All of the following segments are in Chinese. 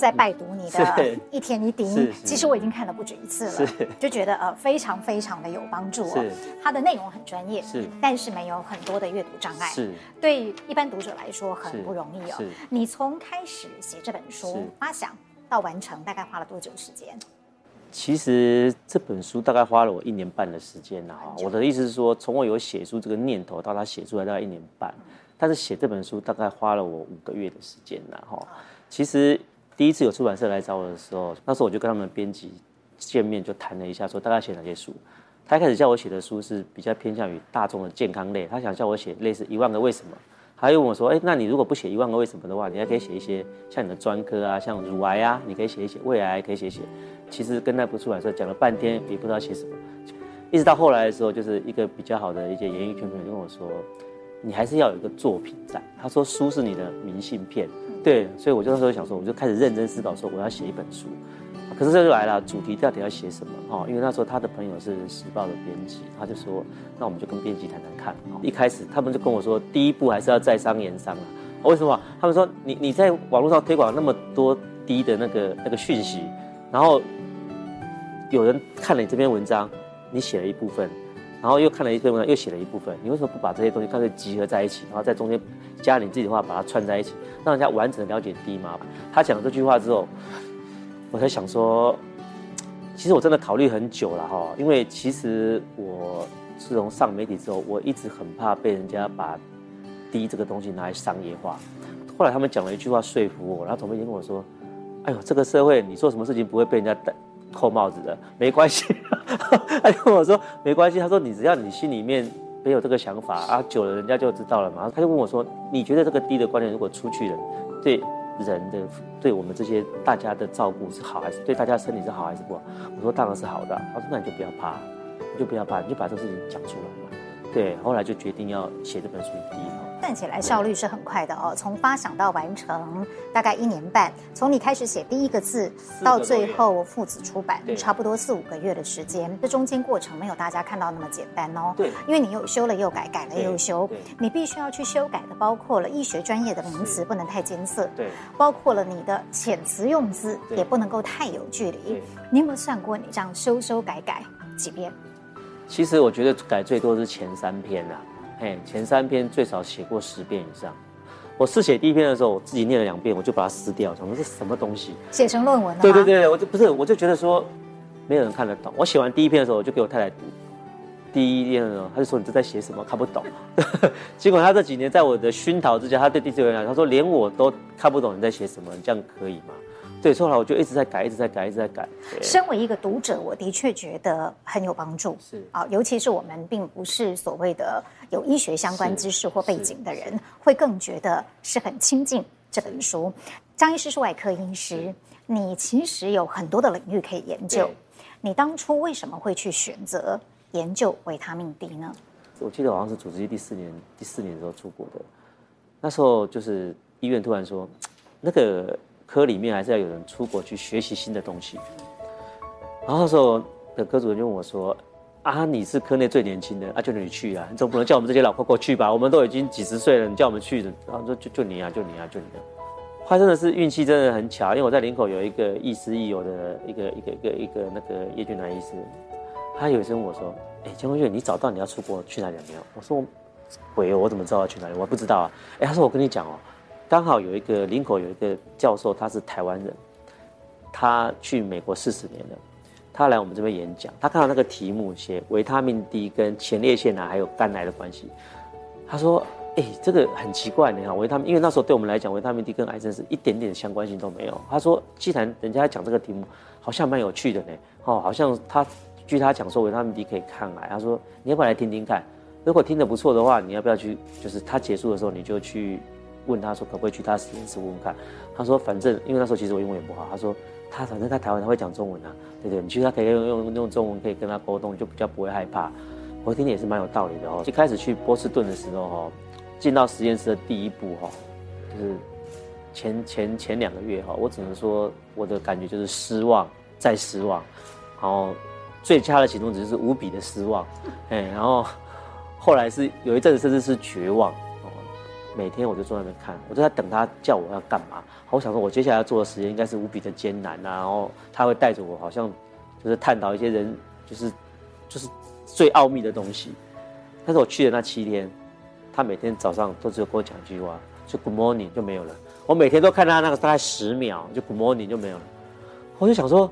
在拜读你的《一天一滴》，其实我已经看了不止一次了，就觉得呃非常非常的有帮助哦。它的内容很专业，是但是没有很多的阅读障碍，是对一般读者来说很不容易哦。你从开始写这本书发想到完成，大概花了多久时间？其实这本书大概花了我一年半的时间了哈。我的意思是说，从我有写书这个念头到他写出来大概一年半，但是写这本书大概花了我五个月的时间了哈。其实第一次有出版社来找我的时候，那时候我就跟他们编辑见面，就谈了一下，说大概写哪些书。他一开始叫我写的书是比较偏向于大众的健康类，他想叫我写类似《一万个为什么》。他又问我说：“哎，那你如果不写《一万个为什么》的话，你还可以写一些像你的专科啊，像乳癌啊，你可以写一写；胃癌可以写一写。”其实跟那部出版社讲了半天，也不知道写什么。一直到后来的时候，就是一个比较好的一些演艺圈朋友跟我说。你还是要有一个作品在。他说书是你的明信片，对，所以我就那时候想说，我就开始认真思考，说我要写一本书。可是这就来了，主题到底要写什么？哦，因为那时候他的朋友是时报的编辑，他就说，那我们就跟编辑谈谈看。一开始他们就跟我说，第一步还是要在商言商啊。为什么？他们说你你在网络上推广那么多低的那个那个讯息，然后有人看了你这篇文章，你写了一部分。然后又看了一篇文章，又写了一部分。你为什么不把这些东西干脆集合在一起，然后在中间加你自己的话，把它串在一起，让人家完整的了解低吗？他讲了这句话之后，我才想说，其实我真的考虑很久了哈，因为其实我自从上媒体之后，我一直很怕被人家把低这个东西拿来商业化。后来他们讲了一句话说服我，然后总编辑跟我说：“哎呦，这个社会你做什么事情不会被人家带。”扣帽子的没关系，他跟我说没关系。他说你只要你心里面没有这个想法啊，久了人家就知道了嘛。他就问我说，你觉得这个低的观念如果出去了，对人的对我们这些大家的照顾是好还是对大家身体是好还是不好？我说当然是好的。他说那你就不要怕，你就不要怕，你就把这个事情讲出来嘛。对，后来就决定要写这本书。看起来效率是很快的哦，从发想到完成大概一年半，从你开始写第一个字到最后父子出版，差不多四五个月的时间。这中间过程没有大家看到那么简单哦。对，因为你又修了又改，改了又修，你必须要去修改的包括了医学专业的名词不能太艰涩，对，包括了你的遣词用字也不能够太有距离。你有没有算过你这样修修改改几遍？其实我觉得改最多是前三篇啊。哎，前三篇最少写过十遍以上。我试写第一篇的时候，我自己念了两遍，我就把它撕掉，想说这是什么东西？写成论文了？对对对，我就不是，我就觉得说，没有人看得懂。我写完第一篇的时候，我就给我太太读。第一篇的时候，他就说你这在写什么？看不懂。结果他这几年在我的熏陶之下，他对第四篇讲，他说连我都看不懂你在写什么，你这样可以吗？对，后来我就一直在改，一直在改，一直在改。身为一个读者，我的确觉得很有帮助。是啊，尤其是我们并不是所谓的有医学相关知识或背景的人，会更觉得是很亲近这本书。张医师是外科医师，你其实有很多的领域可以研究。你当初为什么会去选择研究维他命 D 呢？我记得好像是主治医第四年，第四年的时候出国的。那时候就是医院突然说，那个。科里面还是要有人出国去学习新的东西，然后那时候的科主任就问我说：“啊，你是科内最年轻的，啊，就你去啊，你总不能叫我们这些老扣扣去吧？我们都已经几十岁了，你叫我们去的。”然后说：“就就你啊，就你啊，就你啊。”后来真的是运气真的很巧，因为我在林口有一个亦师亦友的一个一个一个一个那个叶俊南医师，他有一次问我说：“哎，江坤岳，你找到你要出国去哪里没有？”我说：“鬼，我怎么知道要去哪里？我不知道啊。”哎，他说：“我跟你讲哦。”刚好有一个林口有一个教授，他是台湾人，他去美国四十年了，他来我们这边演讲，他看到那个题目写维他命 D 跟前列腺癌还有肝癌的关系，他说：“哎，这个很奇怪，你看维他命，因为那时候对我们来讲，维他命 D 跟癌症是一点点相关性都没有。”他说：“既然人家讲这个题目，好像蛮有趣的呢，哦，好像他据他讲说维他命 D 可以抗癌，他说你要不要来听听看？”如果听得不错的话，你要不要去？就是他结束的时候，你就去问他说可不可以去他实验室问问看。他说反正因为那时候其实我英文也不好，他说他反正在台湾他会讲中文啊，对对，你去他可以用用用中文可以跟他沟通，就比较不会害怕。我听也是蛮有道理的哦。一开始去波士顿的时候哈，进到实验室的第一步哈，就是前前前两个月哈，我只能说我的感觉就是失望再失望，然后最佳的行动只是无比的失望，哎，然后。后来是有一阵子甚至是绝望，每天我就坐在那边看，我就在等他叫我要干嘛。我想说，我接下来要做的时间应该是无比的艰难啊，然后他会带着我，好像就是探讨一些人，就是就是最奥秘的东西。但是我去的那七天，他每天早上都只有跟我讲一句话，就 Good morning 就没有了。我每天都看他那个大概十秒，就 Good morning 就没有了。我就想说，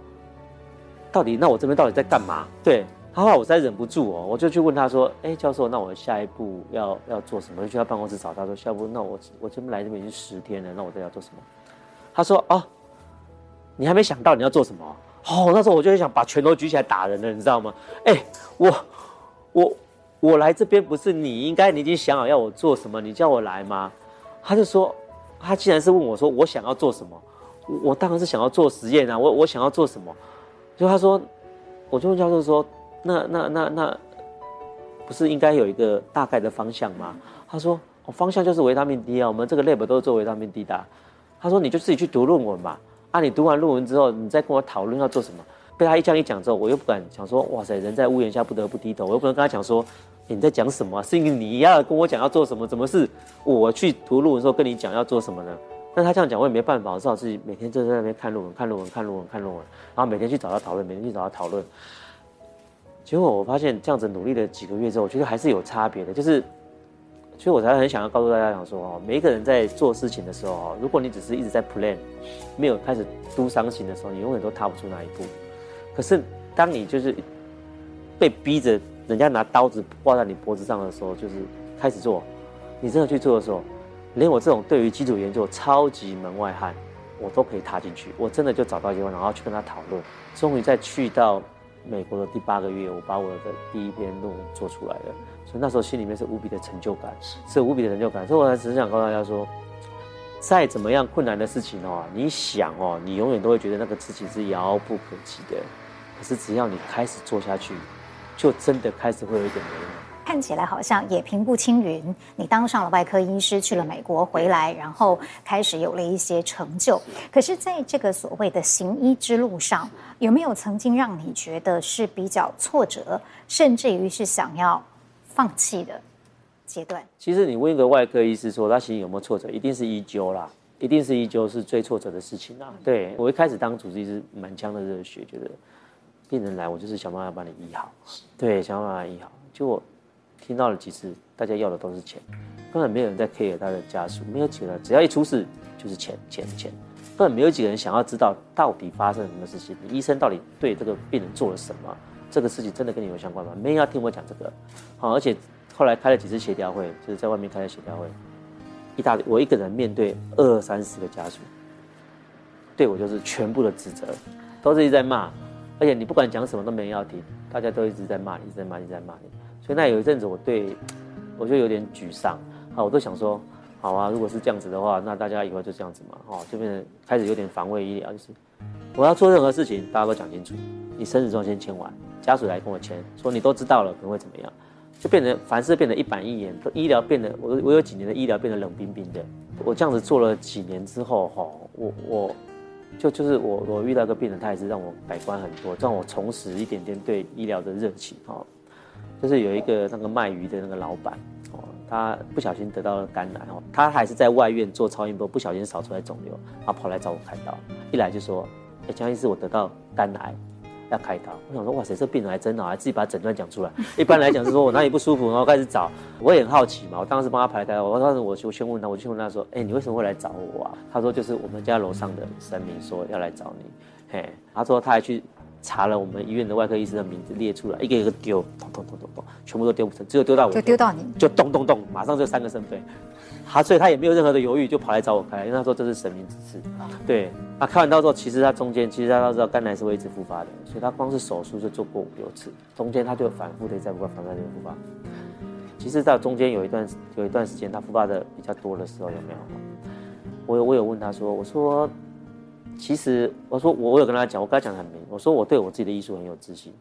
到底那我这边到底在干嘛？对。后我实在忍不住哦，我就去问他说：“哎，教授，那我下一步要要做什么？”就去他办公室找他说：“下一步，那我我这边来这边已经十天了，那我这要做什么？”他说：“哦，你还没想到你要做什么？哦，那时候我就想把拳头举起来打人了，你知道吗？哎，我我我来这边不是你应该你已经想好要我做什么？你叫我来吗？”他就说：“他既然是问我说我想要做什么，我，我当然是想要做实验啊！我我想要做什么？”就他说，我就问教授说。那那那那，不是应该有一个大概的方向吗？他说，哦，方向就是维他命 D 啊，我们这个 lab 都是做维他命 D 的。他说，你就自己去读论文嘛。啊，你读完论文之后，你再跟我讨论要做什么。被他一这样一讲之后，我又不敢想说，哇塞，人在屋檐下不得不低头，我又不能跟他讲说，你在讲什么？是因为你要跟我讲要做什么？怎么是我去读论文的时候跟你讲要做什么呢？但他这样讲，我也没办法，我只好自己每天就在那边看论文，看论文，看论文，看论文，然后每天去找他讨论，每天去找他讨论。结果我发现这样子努力了几个月之后，我觉得还是有差别的。就是，所以我才很想要告诉大家讲说哦，每一个人在做事情的时候哦，如果你只是一直在 plan，没有开始 do something 的时候，你永远都踏不出那一步。可是当你就是被逼着人家拿刀子挂在你脖子上的时候，就是开始做，你真的去做的时候，连我这种对于基础研究超级门外汉，我都可以踏进去。我真的就找到机会，然后去跟他讨论，终于再去到。美国的第八个月，我把我的第一篇论文做出来了，所以那时候心里面是无比的成就感，是无比的成就感。所以我还只是想告诉大家说，再怎么样困难的事情哦，你想哦，你永远都会觉得那个事情是遥不可及的。可是只要你开始做下去，就真的开始会有一点眉目。看起来好像也平步青云，你当上了外科医师，去了美国回来，然后开始有了一些成就。可是，在这个所谓的行医之路上，有没有曾经让你觉得是比较挫折，甚至于是想要放弃的阶段？其实，你问一个外科医师说他行医有没有挫折，一定是医灸啦，一定是医纠是最挫折的事情啊。对，我一开始当主治医师，满腔的热血，觉得病人来，我就是想办法把你医好，对，想办法医好，就我。听到了几次，大家要的都是钱，根本没有人在 care 他的家属，没有几个人，只要一出事就是钱钱钱，根本没有几个人想要知道到底发生了什么事情，医生到底对这个病人做了什么，这个事情真的跟你有相关吗？没人要听我讲这个，好，而且后来开了几次协调会，就是在外面开的协调会，一大堆，我一个人面对二三十个家属，对我就是全部的指责，都是一直在骂，而且你不管讲什么都没人要听，大家都一直在骂你，一直在骂你，一直在骂你。所以那有一阵子，我对我就有点沮丧，好，我都想说，好啊，如果是这样子的话，那大家以后就这样子嘛，哦，就变成开始有点防卫医疗，就是我要做任何事情，大家都讲清楚，你生死状先签完，家属来跟我签，说你都知道了，可能会怎么样，就变成凡事变得一板一眼，医疗变得我我有几年的医疗变得冷冰冰的，我这样子做了几年之后，哈，我我就就是我我遇到一个病人，他也是让我改观很多，让我重拾一点点对医疗的热情，哈。就是有一个那个卖鱼的那个老板哦，他不小心得到了肝癌哦，他还是在外院做超音波，不小心扫出来肿瘤，他跑来找我开刀，一来就说：“哎，江医师，我得到肝癌，要开刀。”我想说：“哇塞，这病人还真好，还自己把诊断讲出来。”一般来讲是说我哪里不舒服，然后开始找。我也很好奇嘛，我当时帮他排开，我当时我就先问他，我就问他说：“哎，你为什么会来找我啊？”他说：“就是我们家楼上的神明说要来找你。”嘿，他说他还去。查了我们医院的外科医生的名字列出来，一个一个丢，咚咚咚咚咚，全部都丢不成，只有丢到我，就丢到你，就咚咚咚，马上就三个圣杯，他所以他也没有任何的犹豫，就跑来找我开，因为他说这是神明指示。对，他开完刀之后，其实他中间其实他都知道肝癌是会一直复发的，所以他光是手术就做过五六次，中间他就反复的在不断反复的复发。其其实到中间有一段有一段时间他复发的比较多的时候，有没有？我有我有问他说，我说，其实我说我我有跟他讲，我跟他讲很明，我说我对我自己的艺术很有自信，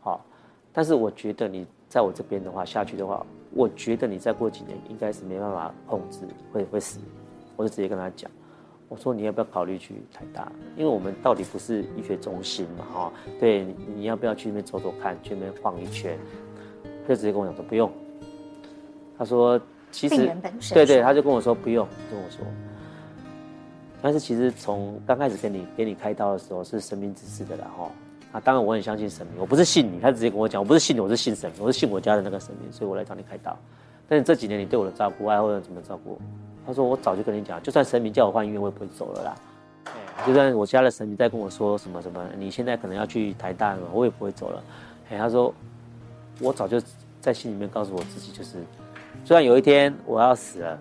好，但是我觉得你在我这边的话下去的话，我觉得你再过几年应该是没办法控制，会会死，我就直接跟他讲。我说你要不要考虑去台大？因为我们到底不是医学中心嘛，哈，对，你，你要不要去那边走走看，去那边晃一圈？他就直接跟我讲说不用。他说其实对对，他就跟我说不用，跟我说。但是其实从刚开始跟你给你开刀的时候是神明指示的啦，哈。啊，当然我很相信神明，我不是信你，他直接跟我讲，我不是信你，我是信神明，我是信我家的那个神明，所以我来找你开刀。但是这几年你对我的照顾，爱或者怎么照顾？他说：“我早就跟你讲，就算神明叫我换医院，我也不会走了啦。就算我家的神明在跟我说什么什么，你现在可能要去台大了，我也不会走了。”哎他说：“我早就在心里面告诉我自己，就是，虽然有一天我要死了，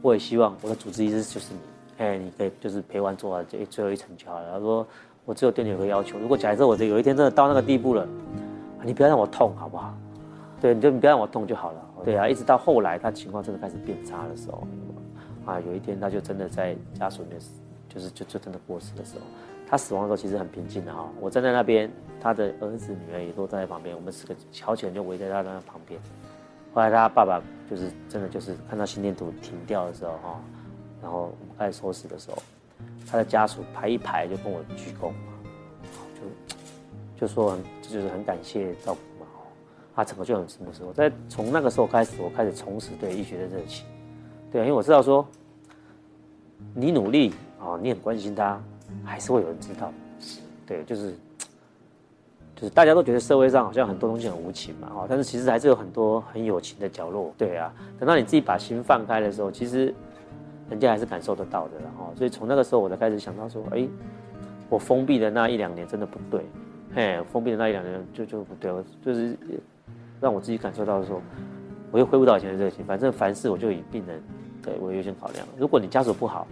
我也希望我的主治医师就是你。哎，你可以就是陪完做完这最后一层就好了。”他说：“我只有对你有个要求，如果假设我这有一天真的到那个地步了，你不要让我痛，好不好？对，你就你不要让我痛就好了。对啊，一直到后来他情况真的开始变差的时候。”啊，有一天他就真的在家属里面，就是就就真的过世的时候，他死亡的时候其实很平静的哈。我站在那边，他的儿子女儿也都站在旁边，我们四个好几人就围在他那旁边。后来他爸爸就是真的就是看到心电图停掉的时候哈，然后在收拾的时候，他的家属排一排就跟我鞠躬，就就说这就是很感谢照顾嘛，他整个就很什么时候，在从那个时候开始，我开始重拾对医学的热情。对啊，因为我知道说，你努力啊，你很关心他，还是会有人知道。对，就是，就是大家都觉得社会上好像很多东西很无情嘛，哦，但是其实还是有很多很有情的角落。对啊，等到你自己把心放开的时候，其实人家还是感受得到的，然后。所以从那个时候我才开始想到说，哎，我封闭的那一两年真的不对，嘿，封闭的那一两年就就不对，就是让我自己感受到说，我又恢复到以前的热情，反正凡事我就以病人。对，我优先考量。如果你家属不好，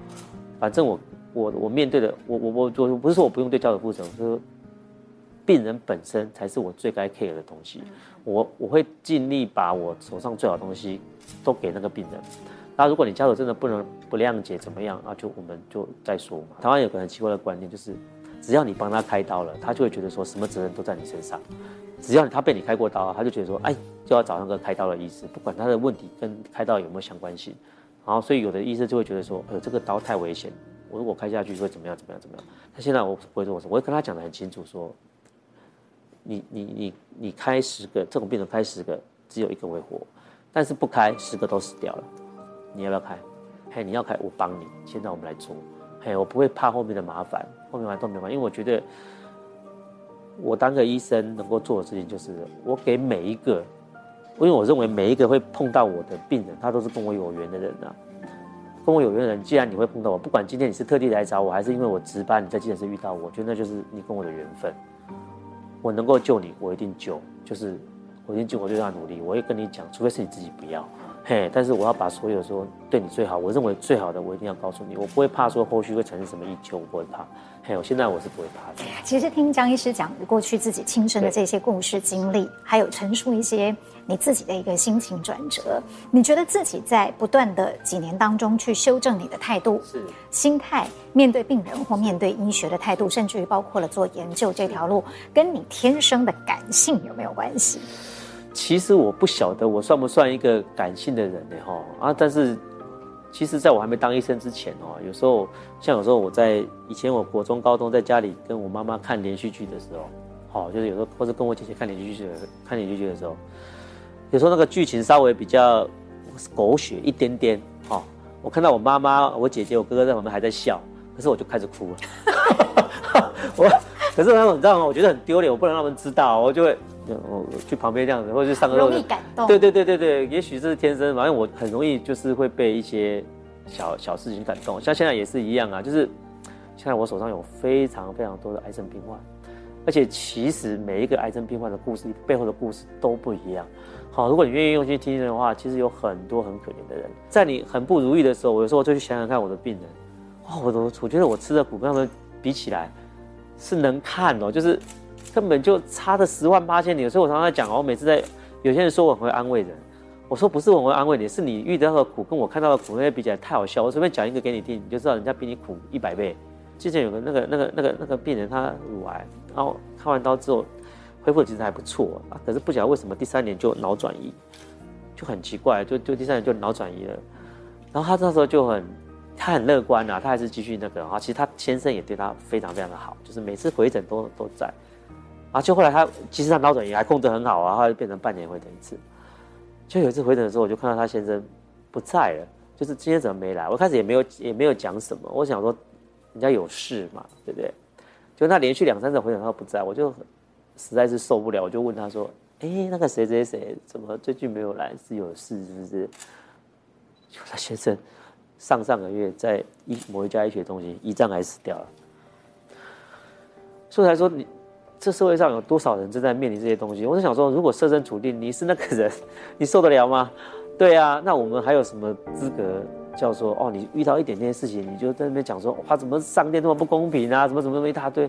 反正我我我面对的，我我我我不是说我不用对家属负责，我说病人本身才是我最该 care 的东西。我我会尽力把我手上最好的东西都给那个病人。那如果你家属真的不能不谅解怎么样啊？就我们就再说嘛。台湾有个很奇怪的观念，就是只要你帮他开刀了，他就会觉得说什么责任都在你身上。只要他被你开过刀，他就觉得说，哎，就要找那个开刀的医师，不管他的问题跟开刀有没有相关性。然后，所以有的医生就会觉得说，呃，这个刀太危险，我如果开下去会怎么样？怎么样？怎么样？他现在我不会这么说，我会跟他讲的很清楚，说，你你你你开十个这种病人开十个，只有一个会活，但是不开十个都死掉了，你要不要开？嘿，你要开，我帮你。现在我们来做，嘿，我不会怕后面的麻烦，后面麻烦都没关系，因为我觉得我当个医生能够做的事情就是，我给每一个。因为我认为每一个会碰到我的病人，他都是跟我有缘的人啊。跟我有缘的人，既然你会碰到我，不管今天你是特地来找我，还是因为我值班你在急诊室遇到我，我觉得那就是你跟我的缘分。我能够救你，我一定救，就是我一定救，我就让他努力。我会跟你讲，除非是你自己不要，嘿。但是我要把所有说对你最好，我认为最好的，我一定要告诉你。我不会怕说后续会产生什么意见，我不会怕。嘿，我，现在我是不会怕的。其实听江医师讲过去自己亲身的这些故事经历，还有陈述一些你自己的一个心情转折，你觉得自己在不断的几年当中去修正你的态度、是心态，面对病人或面对医学的态度，甚至于包括了做研究这条路，跟你天生的感性有没有关系？其实我不晓得我算不算一个感性的人呢？哈啊，但是。其实，在我还没当医生之前哦，有时候像有时候我在以前我国中、高中在家里跟我妈妈看连续剧的时候，好，就是有时候或者跟我姐姐看连续剧的看连续剧的时候，有时候那个剧情稍微比较狗血一点点，哈，我看到我妈妈、我姐姐、我哥哥在旁边还在笑，可是我就开始哭了，我可是他们你知道吗？我觉得很丢脸，我不能让他们知道，我就会。我去旁边这样子，或者去上课。容易感动。对对对对对，也许这是天生，反正我很容易就是会被一些小小事情感动。像现在也是一样啊，就是现在我手上有非常非常多的癌症病患，而且其实每一个癌症病患的故事背后的故事都不一样。好，如果你愿意用心听听的话，其实有很多很可怜的人，在你很不如意的时候，我有时候我就去想想看我的病人，哦，我都我觉得我吃的苦跟他们比起来是能看哦，就是。根本就差的十万八千里，所以我常常在讲哦。我每次在有些人说我很会安慰人，我说不是我会安慰你，是你遇到的苦跟我看到的苦那些比起来太好笑。我随便讲一个给你听，你就知道人家比你苦一百倍。之前有个那个那个那个那个病人，他乳癌，然后开完刀之后恢复其实还不错啊，可是不晓得为什么第三年就脑转移，就很奇怪，就就第三年就脑转移了。然后他那时候就很他很乐观啊，他还是继续那个啊。其实他先生也对他非常非常的好，就是每次回诊都都在。啊，就后来他其实他脑转移还控制很好啊，后来就变成半年回诊一次。就有一次回诊的时候，我就看到他先生不在了，就是今天怎么没来？我开始也没有也没有讲什么，我想说人家有事嘛，对不对？就他连续两三次回诊他不在，我就实在是受不了，我就问他说：“哎，那个谁谁谁怎么最近没有来？是有事是不是？”就他先生上上个月在一某一家医学中心胰脏癌死掉了，所以才说你。这社会上有多少人正在面临这些东西？我是想说，如果设身处地，你是那个人，你受得了吗？对啊，那我们还有什么资格叫做哦？你遇到一点点事情，你就在那边讲说，哇，怎么上天这么不公平啊？怎么怎么那么一大堆？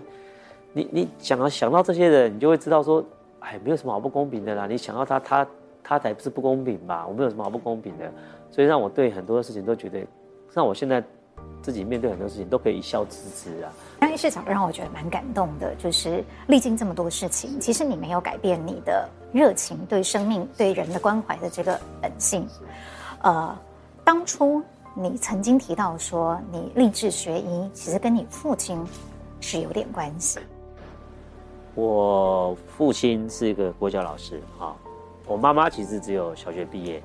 你你想要想到这些人，你就会知道说，哎，没有什么好不公平的啦。你想到他，他他才不是不公平吧？我没有什么好不公平的，所以让我对很多事情都觉得，让我现在。自己面对很多事情都可以一笑置之啊。张医师讲的让我觉得蛮感动的，就是历经这么多事情，其实你没有改变你的热情，对生命、对人的关怀的这个本性。呃，当初你曾经提到说你立志学医，其实跟你父亲是有点关系。我父亲是一个国教老师啊，我妈妈其实只有小学毕业，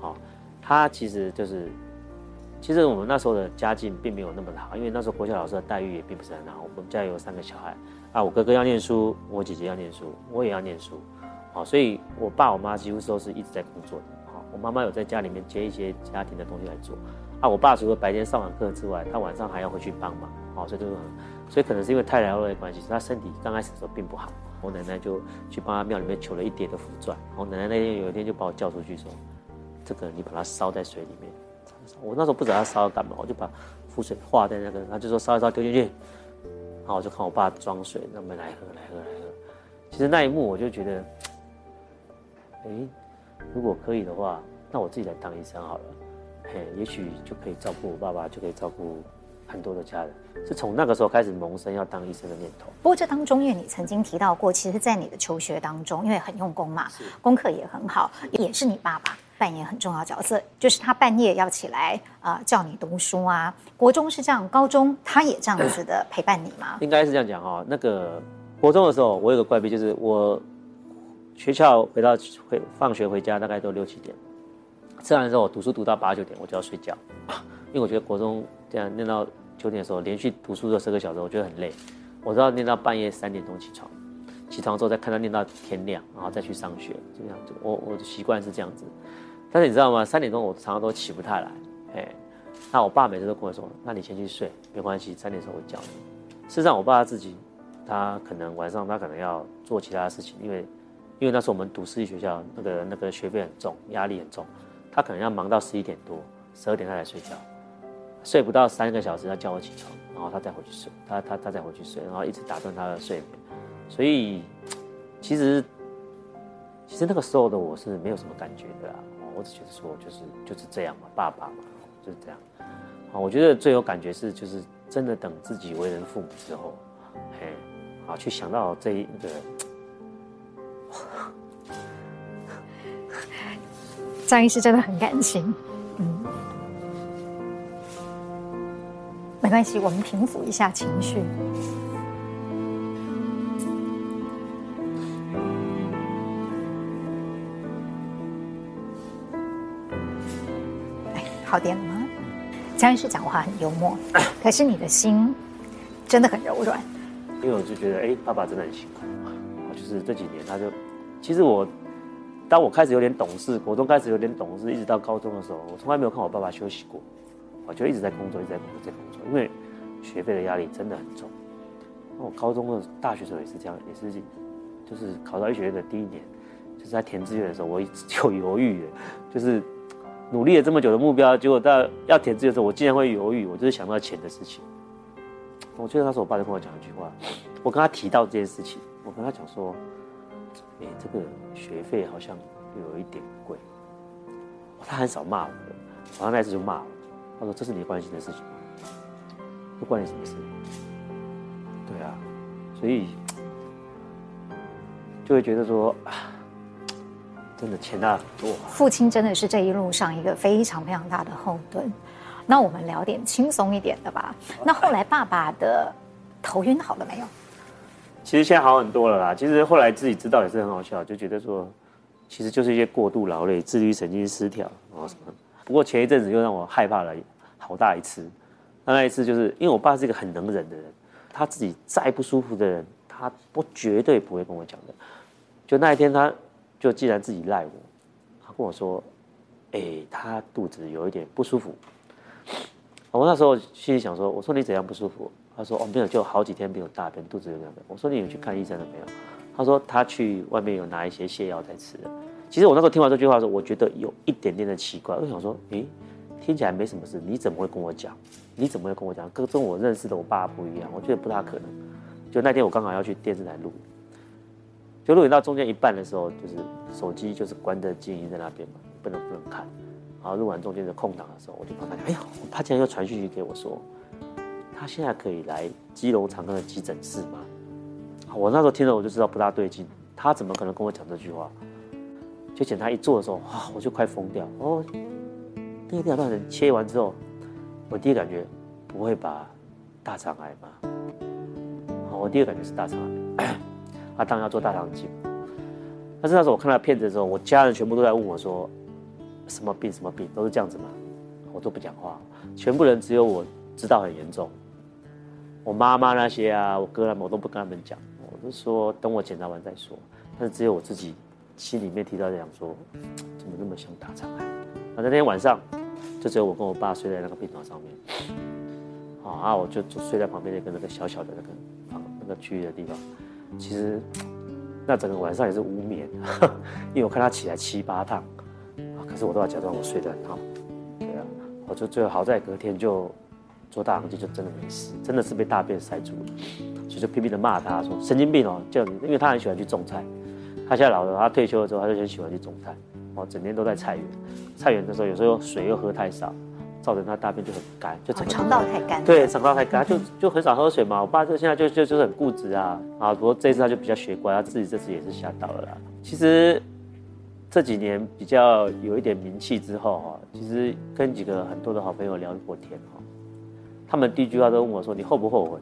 啊，她其实就是。其实我们那时候的家境并没有那么好，因为那时候国小老师的待遇也并不是很好。我们家有三个小孩啊，我哥哥要念书，我姐姐要念书，我也要念书，好，所以我爸我妈几乎都是一直在工作的。好，我妈妈有在家里面接一些家庭的东西来做。啊，我爸除了白天上完课之外，他晚上还要回去帮忙。好，所以就是，所以可能是因为太劳累的关系，所以他身体刚开始的时候并不好。我奶奶就去帮他庙里面求了一叠的符篆。我奶奶那天有一天就把我叫出去说：“这个你把它烧在水里面。”我那时候不知道他烧要干嘛，我就把浮水化在那个，他就说烧一烧丢进去，然后我就看我爸装水，那么来喝来喝来喝。其实那一幕我就觉得，哎，如果可以的话，那我自己来当医生好了，嘿，也许就可以照顾我爸爸，就可以照顾很多的家人。是从那个时候开始萌生要当医生的念头。不过这当中，因为你曾经提到过，其实，在你的求学当中，因为很用功嘛，功课也很好，也是你爸爸。扮演很重要角色，就是他半夜要起来啊、呃，叫你读书啊。国中是这样，高中他也这样子的 陪伴你吗？应该是这样讲哈、哦。那个国中的时候，我有个怪癖，就是我学校回到回放学回家大概都六七点，吃完之后我读书读到八九点，我就要睡觉，因为我觉得国中这样念到九点的时候，连续读书的十个小时，我觉得很累。我都要念到半夜三点钟起床，起床之后再看他念到天亮，然后再去上学，就这样子。我我的习惯是这样子。但是你知道吗？三点钟我常常都起不太来，哎，那我爸每次都跟我说：“那你先去睡，没关系，三点钟我叫你。”事实上，我爸他自己，他可能晚上他可能要做其他的事情，因为，因为那时候我们读私立学校，那个那个学费很重，压力很重，他可能要忙到十一点多、十二点他才睡觉，睡不到三个小时，他叫我起床，然后他再回去睡，他他他再回去睡，然后一直打断他的睡眠，所以，其实，其实那个时候的我是没有什么感觉的啦。我只觉得说，就是就是这样嘛，爸爸嘛，就是这样。好，我觉得最有感觉是，就是真的等自己为人父母之后，嘿，好去想到这一个。张医师真的很感情，嗯，没关系，我们平复一下情绪。好点了吗？张医师讲话很幽默，可是你的心真的很柔软。因为我就觉得，哎，爸爸真的很辛苦。就是这几年，他就其实我，当我开始有点懂事，国中开始有点懂事，一直到高中的时候，我从来没有看我爸爸休息过，我就一直在工作，一直在工作，在工作。因为学费的压力真的很重。那我高中的大学时候也是这样，也是就是考到医学院的第一年，就是在填志愿的时候，我一直就犹豫了，就是。努力了这么久的目标，结果到要填志愿的时候，我竟然会犹豫。我就是想到钱的事情。我记得那时候我爸就跟我讲一句话，我跟他提到这件事情，我跟他讲说：“哎，这个学费好像有一点贵。”他很少骂我的，然后那一次就骂我，他说：“这是你关心的事情吗？不关你什么事？”对啊，所以就会觉得说啊，真的钱大很多。父亲真的是这一路上一个非常非常大的后盾。那我们聊点轻松一点的吧。那后来爸爸的头晕好了没有？其实现在好很多了啦。其实后来自己知道也是很好笑，就觉得说，其实就是一些过度劳累、自律神经失调啊什么。不过前一阵子又让我害怕了好大一次。那那一次就是因为我爸是一个很能忍的人，他自己再不舒服的人，他不绝对不会跟我讲的。就那一天，他就既然自己赖我，他跟我说：“哎，他肚子有一点不舒服。”我那时候心里想说：“我说你怎样不舒服？”他说：“哦，没有，就好几天没有大便，肚子有点。”我说：“你有去看医生了没有？”他说：“他去外面有拿一些泻药在吃。”其实我那时候听完这句话的时候，我觉得有一点点的奇怪。我想说：“诶，听起来没什么事，你怎么会跟我讲？你怎么会跟我讲？跟跟我认识的我爸不一样，我觉得不大可能。”就那天我刚好要去电视台录，就录影到中间一半的时候，就是手机就是关的静音在那边嘛，不能不能看。然后录完中间的空档的时候，我就帮他讲：“哎呀，他竟然又传讯息给我说，他现在可以来基隆长庚的急诊室吗？”我那时候听了我就知道不大对劲，他怎么可能跟我讲这句话？就检查一做的时候，哇，我就快疯掉哦！那个电脑断层切完之后，我第一感觉不会把大肠癌吗？好，我第二感觉是大肠癌，他当然要做大肠镜。但是那时候我看到片子的时候，我家人全部都在问我说。什么病？什么病？都是这样子嘛？我都不讲话，全部人只有我知道很严重。我妈妈那些啊，我哥他们，我都不跟他们讲，我就说等我检查完再说。但是只有我自己心里面提到这样说，怎么那么像大肠癌？那那天晚上，就只有我跟我爸睡在那个病床上面，啊，我就就睡在旁边那个那个小小的那个房那个区域的地方。其实那整个晚上也是无眠，因为我看他起来七八趟。可是我都要假装我睡得很好，对啊，我就最后好在隔天就做大肠镜，就真的没事，真的是被大便塞住了，所以就拼命的骂他说神经病哦，叫你，因为他很喜欢去种菜，他现在老了，他退休了之后他就很喜欢去种菜，哦，整天都在菜园，菜园的时候有时候水又喝太少，造成他大便就很干，就肠道太干，对，肠道太干，就 就很少喝水嘛。我爸就现在就就就是很固执啊，啊，不过这次他就比较学乖，他自己这次也是吓到了啦，其实。这几年比较有一点名气之后哈，其实跟几个很多的好朋友聊过天哈，他们第一句话都问我说：“你后不后悔？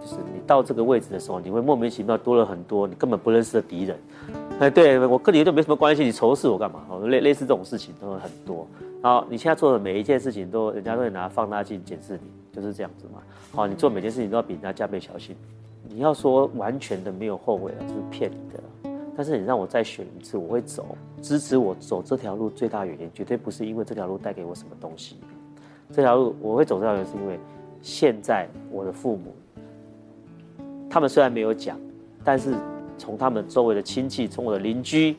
就是你到这个位置的时候，你会莫名其妙多了很多你根本不认识的敌人。”哎，对我跟你都没什么关系，你仇视我干嘛？类类似这种事情都很多。好你现在做的每一件事情都，人家都会拿放大镜检视你，就是这样子嘛。好，你做每件事情都要比人家加倍小心。你要说完全的没有后悔啊，这是骗你的。但是你让我再选一次，我会走。支持我走这条路最大原因，绝对不是因为这条路带给我什么东西。这条路我会走这条路，是因为现在我的父母，他们虽然没有讲，但是从他们周围的亲戚，从我的邻居，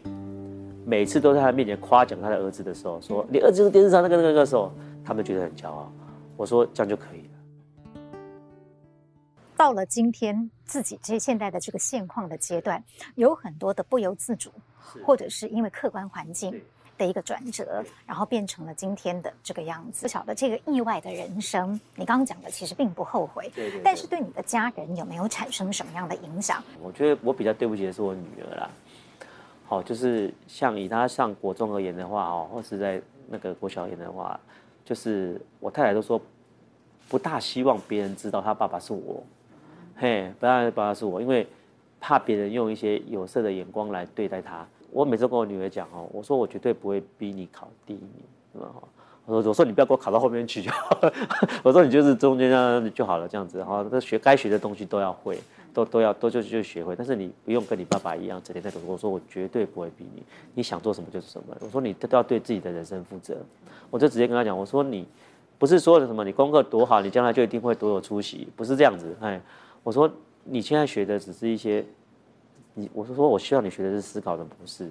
每次都在他面前夸奖他的儿子的时候，说你儿子是电视上那个那个的时候，他们觉得很骄傲。我说这样就可以了。到了今天自己这现在的这个现况的阶段，有很多的不由自主，或者是因为客观环境的一个转折，然后变成了今天的这个样子。不晓得这个意外的人生，你刚刚讲的其实并不后悔，对对对，但是对你的家人有没有产生什么样的影响？我觉得我比较对不起的是我女儿啦。好，就是像以他上国中而言的话，哦，或是在那个国小而言的话，就是我太太都说不大希望别人知道她爸爸是我。嘿，不要爸爸是我，因为怕别人用一些有色的眼光来对待他。我每次跟我女儿讲哦，我说我绝对不会逼你考第一名，是吧？我说我说你不要给我考到后面去就好，我说你就是中间这样就好了，这样子哈。这学该学的东西都要会，都都要都就就学会。但是你不用跟你爸爸一样整天在读书。我说我绝对不会逼你，你想做什么就是什么。我说你都要对自己的人生负责。我就直接跟他讲，我说你不是说的什么你功课多好，你将来就一定会多有出息，不是这样子，哎。我说你现在学的只是一些，你我是说我需要你学的是思考的模式，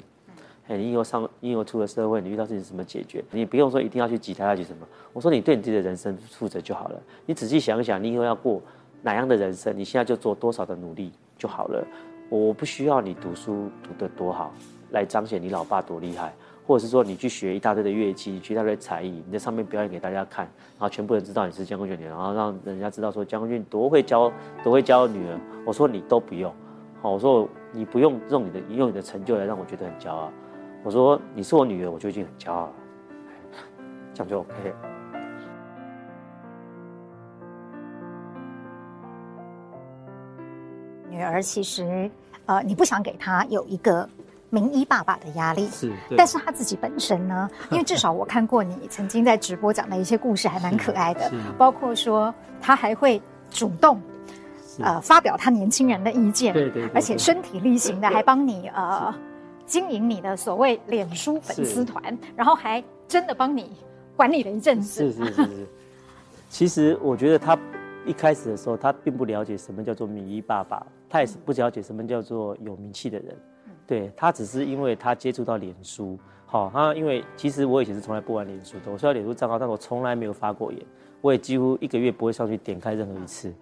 哎，你以后上，你以后出了社会，你遇到事情怎么解决？你不用说一定要去挤他要去什么。我说你对你自己的人生负责就好了。你仔细想一想，你以后要过哪样的人生？你现在就做多少的努力就好了。我不需要你读书读得多好来彰显你老爸多厉害。或者是说你去学一大堆的乐器，你学一大堆才艺，你在上面表演给大家看，然后全部人知道你是江坤俊，然后让人家知道说江坤俊多会教，多会教女儿。我说你都不用，好，我说你不用用你的用你的成就来让我觉得很骄傲。我说你是我女儿，我就已经很骄傲了，这样就 OK。女儿其实，呃，你不想给她有一个。名医爸爸的压力是，但是她自己本身呢？因为至少我看过你 曾经在直播讲的一些故事，还蛮可爱的，包括说她还会主动，呃，发表他年轻人的意见，对对，而且身体力行的还帮你呃经营你的所谓脸书粉丝团，然后还真的帮你管理了一阵子。是是是是，其实我觉得他一开始的时候，他并不了解什么叫做名医爸爸，他也是不了解什么叫做有名气的人。对，他只是因为他接触到脸书，好，他因为其实我以前是从来不玩脸书的，我虽然脸书账号，但我从来没有发过言，我也几乎一个月不会上去点开任何一次。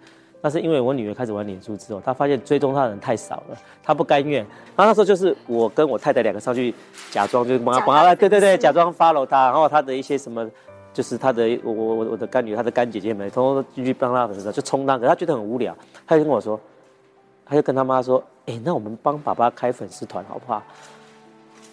但是因为我女儿开始玩脸书之后，她发现追踪她的人太少了，她不甘愿。然后那时候就是我跟我太太两个上去假装，就帮她帮她，对对对，假装 follow 她，然后她的一些什么，就是他的我我我的干女儿，她的干姐姐们，通通进去帮她粉丝，就充当，可是她觉得很无聊，她就跟我说。他就跟他妈说：“哎、那我们帮爸爸开粉丝团好不好？”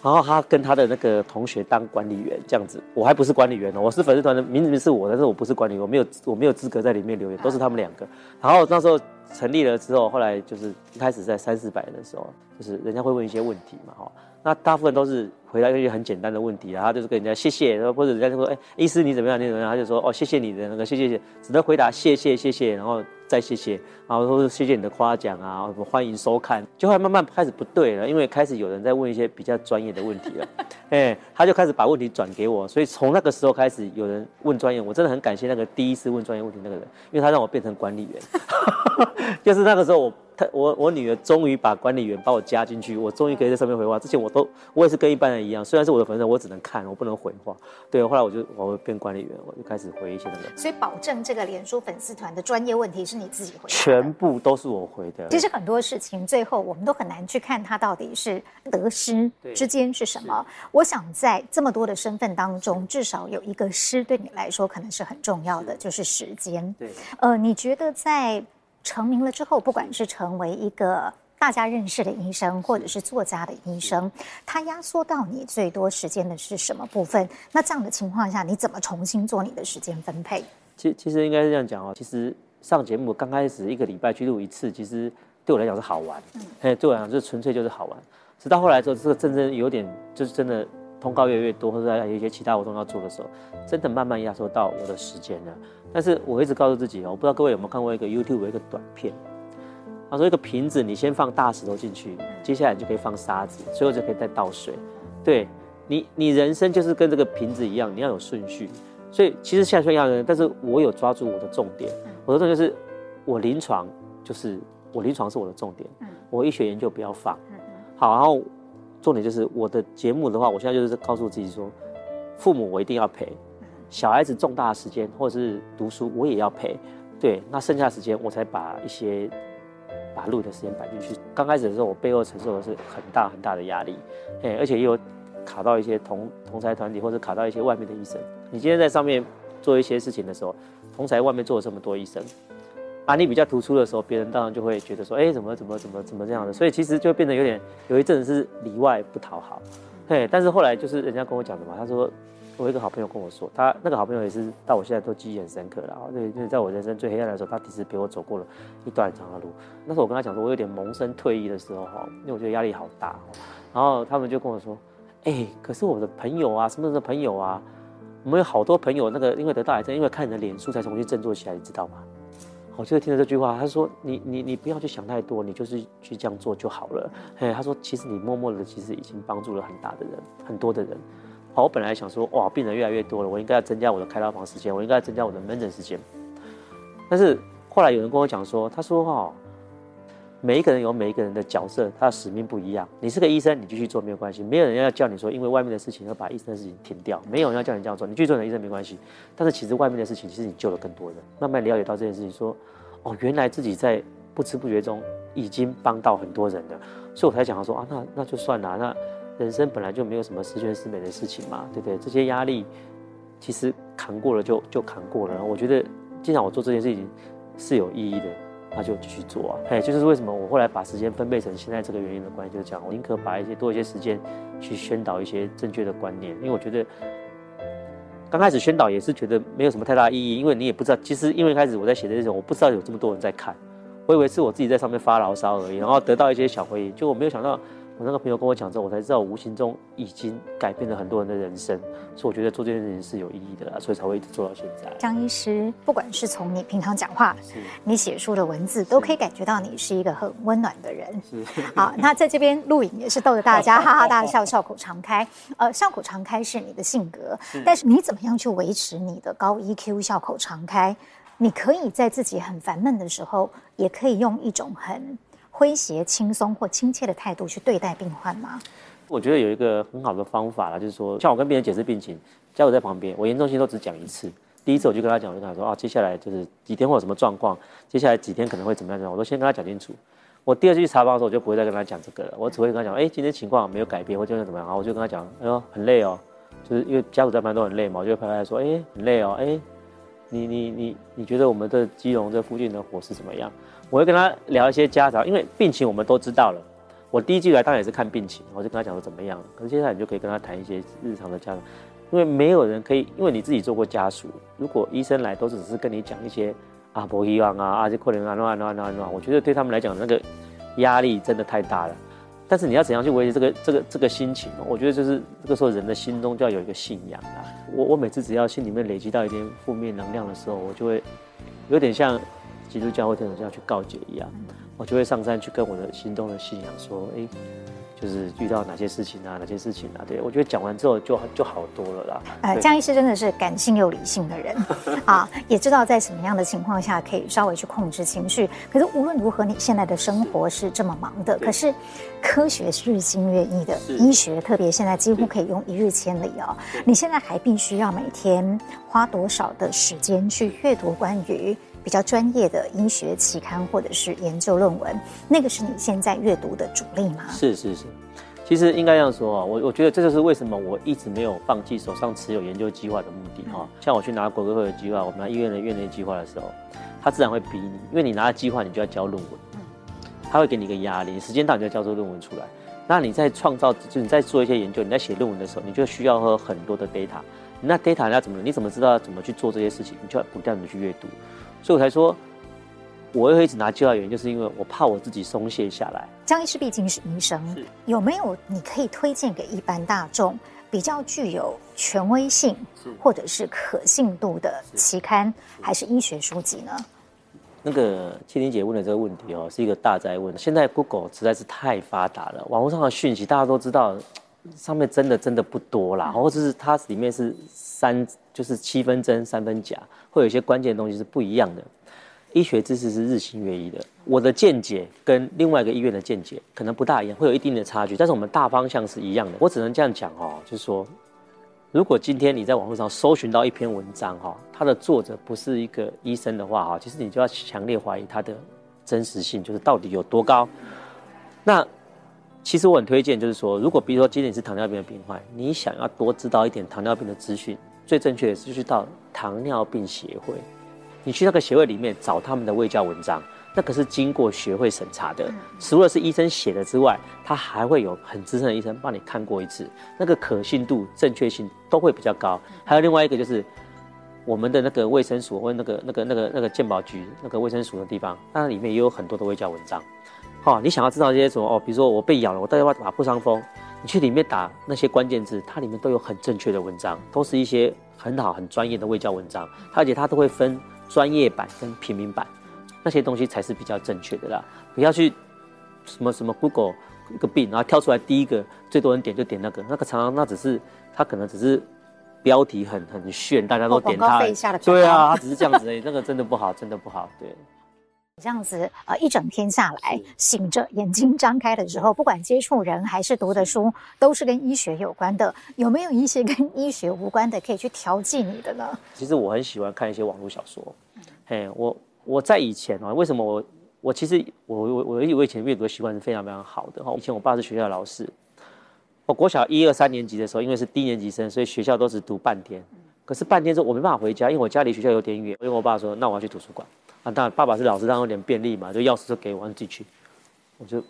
然后他跟他的那个同学当管理员，这样子。我还不是管理员呢，我是粉丝团的名字是我，但是我不是管理员，我没有我没有资格在里面留言，都是他们两个。然后那时候成立了之后，后来就是一开始在三四百人的时候，就是人家会问一些问题嘛，哈。那大部分都是回答一些很简单的问题，啊，他就是跟人家谢谢，或者人家就说：“哎、欸，医师你怎么样？你怎么样？”他就说：“哦，谢谢你的那个谢谢谢，只能回答谢谢谢谢，然后。”再谢谢，然后说谢谢你的夸奖啊，欢迎收看，就会慢慢开始不对了，因为开始有人在问一些比较专业的问题了，哎，他就开始把问题转给我，所以从那个时候开始有人问专业，我真的很感谢那个第一次问专业问题那个人，因为他让我变成管理员，就是那个时候我。他我我女儿终于把管理员把我加进去，我终于可以在上面回话。之前我都我也是跟一般人一样，虽然是我的粉丝，我只能看，我不能回话。对，后来我就我会变管理员，我就开始回一些那个。所以保证这个脸书粉丝团的专业问题是你自己回的，全部都是我回的。其实很多事情最后我们都很难去看它到底是得失之间是什么。我想在这么多的身份当中，至少有一个失对你来说可能是很重要的，就是时间。对，呃，你觉得在？成名了之后，不管是成为一个大家认识的医生，或者是作家的医生，他压缩到你最多时间的是什么部分？那这样的情况下，你怎么重新做你的时间分配？其其实应该是这样讲哦。其实上节目刚开始一个礼拜去录一次，其实对我来讲是好玩。嗯，对我来讲就是纯粹就是好玩。直到后来之后，这个真正有点就是真的通告越来越多，或者有一些其他活动要做的时候，真的慢慢压缩到我的时间了。但是我一直告诉自己哦，我不知道各位有没有看过一个 YouTube 的一个短片，他说一个瓶子，你先放大石头进去，接下来你就可以放沙子，最后就可以再倒水。对你，你人生就是跟这个瓶子一样，你要有顺序。所以其实现在说一样的，但是我有抓住我的重点，我的重点就是我临床就是我临床是我的重点，我医学研究不要放。好，然后重点就是我的节目的话，我现在就是告诉自己说，父母我一定要陪。小孩子重大的时间，或者是读书，我也要陪。对，那剩下时间，我才把一些把录的时间摆进去。刚开始的时候，我背后承受的是很大很大的压力，哎，而且也有卡到一些同同才团体，或者卡到一些外面的医生。你今天在上面做一些事情的时候，同才外面做了这么多医生，啊，你比较突出的时候，别人当然就会觉得说，哎，怎么怎么怎么怎么这样的？所以其实就变得有点有一阵子是里外不讨好，嘿，但是后来就是人家跟我讲的嘛，他说。我一个好朋友跟我说，他那个好朋友也是到我现在都记忆很深刻了。对，就是在我人生最黑暗的时候，他其实陪我走过了一段很长的路。那时候我跟他讲说，我有点萌生退役的时候哈，因为我觉得压力好大。然后他们就跟我说，哎、可是我的朋友啊，什么什么朋友啊，我们有好多朋友，那个因为得到癌症，因为看你的脸书才重新振作起来，你知道吗？我就听了这句话，他说，你你你不要去想太多，你就是去这样做就好了。哎，他说，其实你默默的，其实已经帮助了很大的人，很多的人。好，我本来想说，哇，病人越来越多了，我应该要增加我的开刀房时间，我应该要增加我的门诊时间。但是后来有人跟我讲说，他说哈，每一个人有每一个人的角色，他的使命不一样。你是个医生，你继续做没有关系，没有人要叫你说，因为外面的事情要把医生的事情停掉，没有人要叫你这样做，你继续做你的医生没关系。但是其实外面的事情，其实你救了更多人。慢慢了解到这件事情，说，哦，原来自己在不知不觉中已经帮到很多人了，所以我才讲说啊，那那就算了，那。人生本来就没有什么十全十美的事情嘛，对不对？这些压力其实扛过了就就扛过了。我觉得既然我做这件事情是有意义的，那就继续做啊。哎，就是为什么我后来把时间分配成现在这个原因的关系，就是讲我宁可把一些多一些时间去宣导一些正确的观念，因为我觉得刚开始宣导也是觉得没有什么太大意义，因为你也不知道，其实因为一开始我在写的这些，我不知道有这么多人在看，我以为是我自己在上面发牢骚而已，然后得到一些小回应，就我没有想到。我那个朋友跟我讲之后，我才知道无形中已经改变了很多人的人生，所以我觉得做这件事情是有意义的啦，所以才会一直做到现在。张医师，不管是从你平常讲话，你写书的文字，都可以感觉到你是一个很温暖的人。是好，那在这边录影也是逗得大家哈哈大笑，笑口常开。呃，笑口常开是你的性格，是但是你怎么样去维持你的高 EQ 笑口常开？你可以在自己很烦闷的时候，也可以用一种很。诙谐、轻松或亲切的态度去对待病患吗？我觉得有一个很好的方法啦，就是说，像我跟病人解释病情，家属在旁边，我严重性都只讲一次。第一次我就跟他讲，我就跟他说啊，接下来就是几天会有什么状况，接下来几天可能会怎么样，我都先跟他讲清楚。我第二次去查房的时候，我就不会再跟他讲这个了，我只会跟他讲，哎，今天情况没有改变，或今天怎么样，然后我就跟他讲，哎呦，很累哦，就是因为家属在旁边都很累嘛，我就会拍拍说，哎，很累哦，哎，你你你你觉得我们的基隆这附近的伙食怎么样？我会跟他聊一些家常，因为病情我们都知道了。我第一季来当然也是看病情，我就跟他讲说怎么样。可是接下来你就可以跟他谈一些日常的家常，因为没有人可以，因为你自己做过家属。如果医生来都只是跟你讲一些啊，不希望啊，啊，这可能啊，那那那那，我觉得对他们来讲那个压力真的太大了。但是你要怎样去维持这个这个这个心情？我觉得就是这个时候人的心中就要有一个信仰啊。我我每次只要心里面累积到一点负面能量的时候，我就会有点像。基督教会天主教去告解一样，我就会上山去跟我的心中的信仰说，哎，就是遇到哪些事情啊，哪些事情啊？对，我觉得讲完之后就就好多了啦。呃，江医师真的是感性又理性的人 啊，也知道在什么样的情况下可以稍微去控制情绪。可是无论如何，你现在的生活是这么忙的，可是科学是日新月异的，医学特别现在几乎可以用一日千里哦。你现在还必须要每天花多少的时间去阅读关于？比较专业的医学期刊或者是研究论文，那个是你现在阅读的主力吗？是是是，其实应该这样说啊，我我觉得这就是为什么我一直没有放弃手上持有研究计划的目的哈。像我去拿国科会的计划，我们拿医院的院内计划的时候，他自然会逼你，因为你拿了计划，你就要交论文，他会给你一个压力，时间到你就要交出论文出来。那你在创造，就是你在做一些研究，你在写论文的时候，你就需要喝很多的 data。那 data 你要怎么？你怎么知道怎么去做这些事情？你就要不断的去阅读。所以我才说，我会一直拿计划原因，就是因为我怕我自己松懈下来。江医师毕竟是医生，有没有你可以推荐给一般大众比较具有权威性或者是可信度的期刊还是医学书籍呢？那个青玲姐问的这个问题哦，是一个大哉问。现在 Google 实在是太发达了，网络上的讯息大家都知道，上面真的真的不多啦，或者是它里面是三。就是七分真三分假，会有一些关键的东西是不一样的。医学知识是日新月异的，我的见解跟另外一个医院的见解可能不大一样，会有一定的差距。但是我们大方向是一样的。我只能这样讲哦，就是说，如果今天你在网络上搜寻到一篇文章哈，它的作者不是一个医生的话哈，其实你就要强烈怀疑它的真实性，就是到底有多高。那其实我很推荐，就是说，如果比如说今天你是糖尿病的病患，你想要多知道一点糖尿病的资讯。最正确的是去到糖尿病协会，你去那个协会里面找他们的卫教文章，那可是经过学会审查的，除了是医生写的之外，他还会有很资深的医生帮你看过一次，那个可信度、正确性都会比较高。还有另外一个就是我们的那个卫生署或那个那个那个那个健保局那个卫生署的地方，那里面也有很多的卫教文章。好，你想要知道这些什么哦，比如说我被咬了，我到底要打破伤风。你去里面打那些关键字，它里面都有很正确的文章，都是一些很好、很专业的卫教文章，而且它都会分专业版跟平民版，那些东西才是比较正确的啦。不要去什么什么 Google 一个病，然后跳出来第一个最多人点就点那个，那个常常那只是它可能只是标题很很炫，大家都点它，对啊，它只是这样子而已，那个真的不好，真的不好，对。这样子，呃，一整天下来，醒着眼睛张开的时候，不管接触人还是读的书，都是跟医学有关的。有没有一些跟医学无关的可以去调剂你的呢？其实我很喜欢看一些网络小说。嘿，我我在以前啊，为什么我我其实我我我我以前阅读的习惯是非常非常好的哈。以前我爸是学校的老师，我国小一二三年级的时候，因为是低年级生，所以学校都只读半天。可是半天之后我没办法回家，因为我家离学校有点远。因为我爸说，那我要去图书馆。啊，当然爸爸是老师，当然有点便利嘛，就钥匙就给我，自己去。我就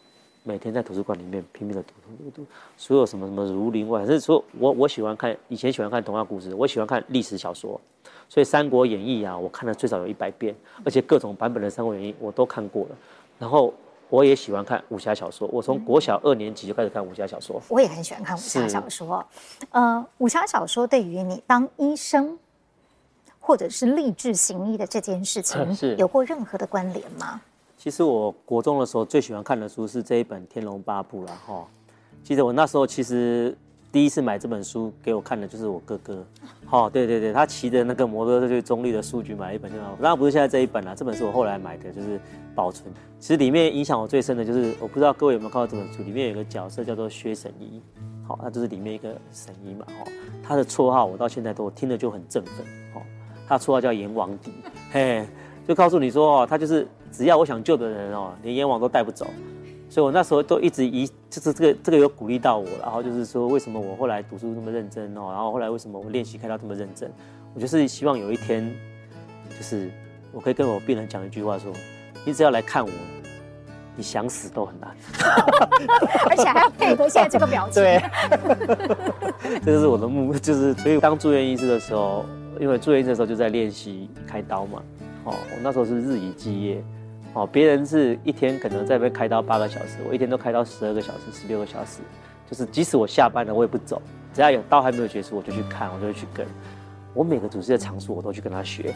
每天在图书馆里面拼命的读读读读，所有什么什么儒林外，是说我我喜欢看，以前喜欢看童话故事，我喜欢看历史小说，所以《三国演义》啊，我看了最少有一百遍，而且各种版本的《三国演义》我都看过了。然后。我也喜欢看武侠小说，我从国小二年级就开始看武侠小说。我也很喜欢看武侠小说。呃，武侠小说对于你当医生，或者是立志行医的这件事情，是有过任何的关联吗？其实我国中的时候最喜欢看的书是这一本《天龙八部》了哈。记得我那时候其实。第一次买这本书给我看的就是我哥哥，哦，对对对，他骑着那个摩托车去中立的书局买了一本就好，当然不是现在这一本啦，这本是我后来买的，就是保存。其实里面影响我最深的就是，我不知道各位有没有看过这本书，里面有一个角色叫做薛神医，好，他就是里面一个神医嘛，哦，他的绰号我到现在都听了就很振奋，哦，他的绰号叫阎王帝，嘿，就告诉你说哦，他就是只要我想救的人哦，连阎王都带不走。所以，我那时候都一直以就是这个这个有鼓励到我，然后就是说，为什么我后来读书那么认真哦，然后后来为什么我练习开到这么认真？我就是希望有一天，就是我可以跟我病人讲一句话说：你只要来看我，你想死都很难。而且还要配合现在这个表情。对，这就是我的目，就是所以当住院医师的时候，因为住院的时候就在练习开刀嘛，哦，我那时候是日以继夜。哦，别人是一天可能在被开刀八个小时，我一天都开刀十二个小时、十六个小时，就是即使我下班了，我也不走，只要有刀还没有结束，我就去看，我就会去跟。我每个主治的场所我都去跟他学。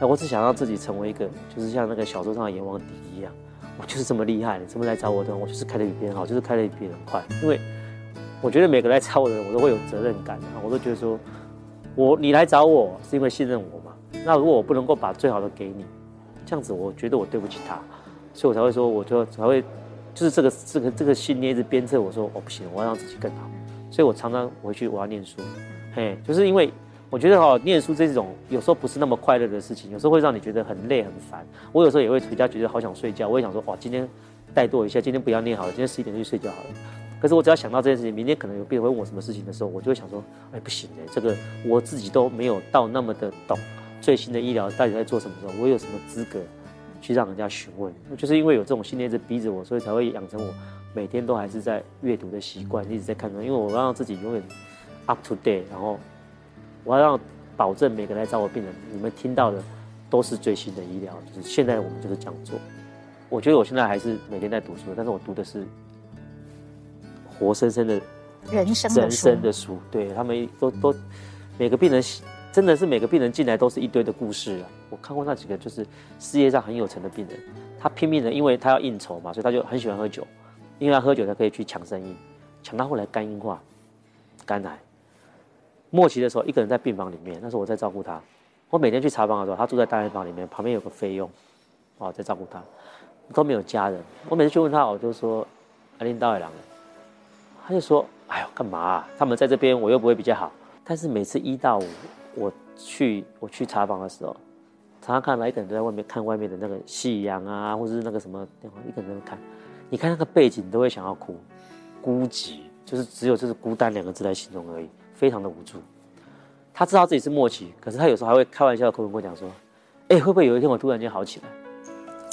那我只想让自己成为一个，就是像那个小说上的阎王敌一样，我就是这么厉害的，这么来找我的，我就是开的比别人好，就是开的比别人快。因为我觉得每个来找我的人，我都会有责任感，我都觉得说，我你来找我是因为信任我嘛？那如果我不能够把最好的给你。这样子，我觉得我对不起他，所以我才会说，我就才会，就是这个这个这个信念一直鞭策我说，哦不行，我要让自己更好。所以我常常回去我要念书，嘿，就是因为我觉得哦，念书这种有时候不是那么快乐的事情，有时候会让你觉得很累很烦。我有时候也会回家觉得好想睡觉，我也想说，哇，今天怠惰一下，今天不要念好了，今天十一点就睡觉好了。可是我只要想到这件事情，明天可能有病人问我什么事情的时候，我就会想说，哎，不行哎，这个我自己都没有到那么的懂。最新的医疗到底在做什么时候？我有什么资格去让人家询问？就是因为有这种信念一直逼着我，所以才会养成我每天都还是在阅读的习惯，一直在看书。因为我要让自己永远 up to date，然后我要让保证每个来找我病人，你们听到的都是最新的医疗。就是现在我们就是这样做。我觉得我现在还是每天在读书，但是我读的是活生生的人生人生的书。对，他们都都每个病人。真的是每个病人进来都是一堆的故事啊！我看过那几个，就是事业上很有成的病人，他拼命的，因为他要应酬嘛，所以他就很喜欢喝酒，因为他喝酒才可以去抢生意，抢到后来肝硬化、肝癌，末期的时候一个人在病房里面，那时候我在照顾他，我每天去查房的时候，他住在大病房里面，旁边有个费用，哦，在照顾他，都没有家人，我每次去问他，我就说阿林刀海郎，他就说，哎呦，干嘛啊？他们在这边，我又不会比较好，但是每次一到五。我去我去查房的时候，常常看到一个人都在外面看外面的那个夕阳啊，或者是那个什么电话，一个人在看，你看那个背景，都会想要哭，孤寂，就是只有就是孤单两个字来形容而已，非常的无助。他知道自己是末期，可是他有时候还会开玩笑的跟我讲说：“哎，会不会有一天我突然间好起来？”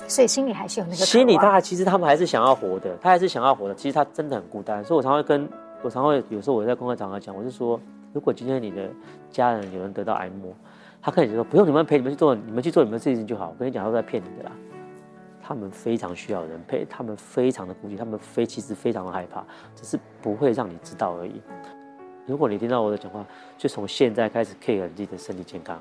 所以心里还是有那个心里，他其实他们还是想要活的，他还是想要活的。其实他真的很孤单，所以我常会跟我常会有时候我在公开场合讲，我就说。如果今天你的家人有人得到癌末，他可以说不用你们陪，你们去做，你们去做你们的事情就好。我跟你讲，都在骗你的啦。他们非常需要人陪，他们非常的孤寂，他们非其实非常的害怕，只是不会让你知道而已。如果你听到我的讲话，就从现在开始 care 你自己的身体健康，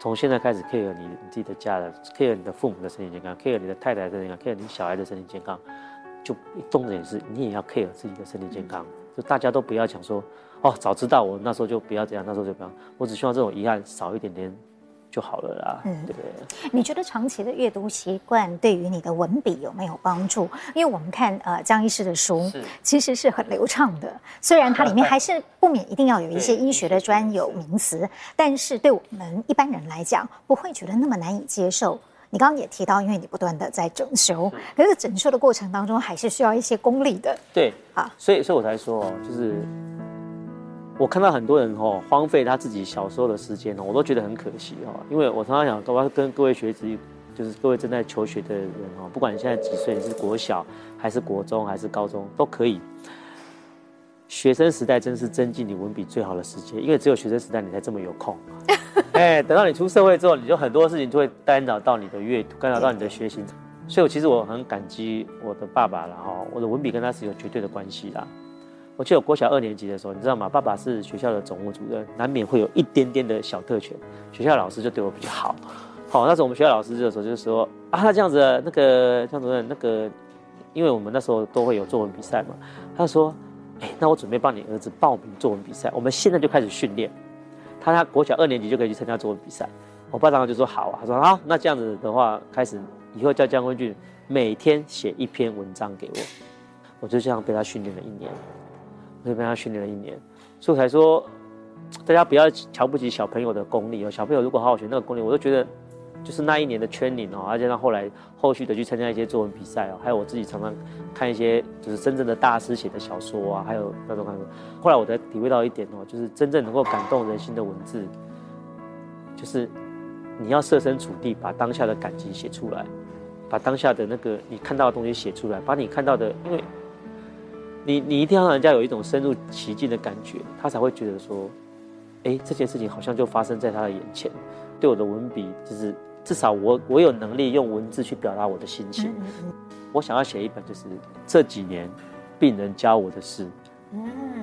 从现在开始 care 你你自己的家人，care 你的父母的身体健康，care 你的太太的身体健康，care 你小孩的身体健康，就重点是你也要 care 自己的身体健康。就大家都不要讲说。哦，早知道我那时候就不要这样，那时候就不要。我只希望这种遗憾少一点点就好了啦。嗯，对？你觉得长期的阅读习惯对于你的文笔有没有帮助？因为我们看呃张医师的书，是其实是很流畅的。虽然它里面 还是不免一定要有一些医学的专有名词，但是对我们一般人来讲，不会觉得那么难以接受。你刚刚也提到，因为你不断的在整修，可是整修的过程当中还是需要一些功力的。对，啊，所以所以我才说哦，就是我看到很多人哦荒废他自己小时候的时间哦，我都觉得很可惜哦，因为我常常想，我要跟各位学子，就是各位正在求学的人哦，不管你现在几岁，你是国小还是国中还是高中都可以。学生时代真是增进你文笔最好的时间，因为只有学生时代你才这么有空。哎，等到你出社会之后，你就很多事情就会干扰到你的阅读，干扰到你的学习。所以，我其实我很感激我的爸爸了哈，我的文笔跟他是有绝对的关系啦。我记得我国小二年级的时候，你知道吗？爸爸是学校的总务主任，难免会有一点点的小特权，学校老师就对我比较好。好，那时候我们学校老师的时候就是说啊，这样子，那个江主任，那个，因为我们那时候都会有作文比赛嘛，他说。哎，那我准备帮你儿子报名作文比赛，我们现在就开始训练。他他国小二年级就可以去参加作文比赛。我爸当时就说好啊，他说好，那这样子的话，开始以后叫江坤俊每天写一篇文章给我。我就这样被他训练了一年，我就被他训练了一年，所以才说，大家不要瞧不起小朋友的功力哦。小朋友如果好好学那个功力，我都觉得。就是那一年的圈领哦，而且他后来后续的去参加一些作文比赛哦，还有我自己常常看一些就是真正的大师写的小说啊，还有那种那种。后来我才体会到一点哦，就是真正能够感动人心的文字，就是你要设身处地把当下的感情写出来，把当下的那个你看到的东西写出来，把你看到的，因为你你一定要让人家有一种深入其境的感觉，他才会觉得说，哎，这件事情好像就发生在他的眼前。对我的文笔就是。至少我我有能力用文字去表达我的心情。我想要写一本，就是这几年病人教我的事，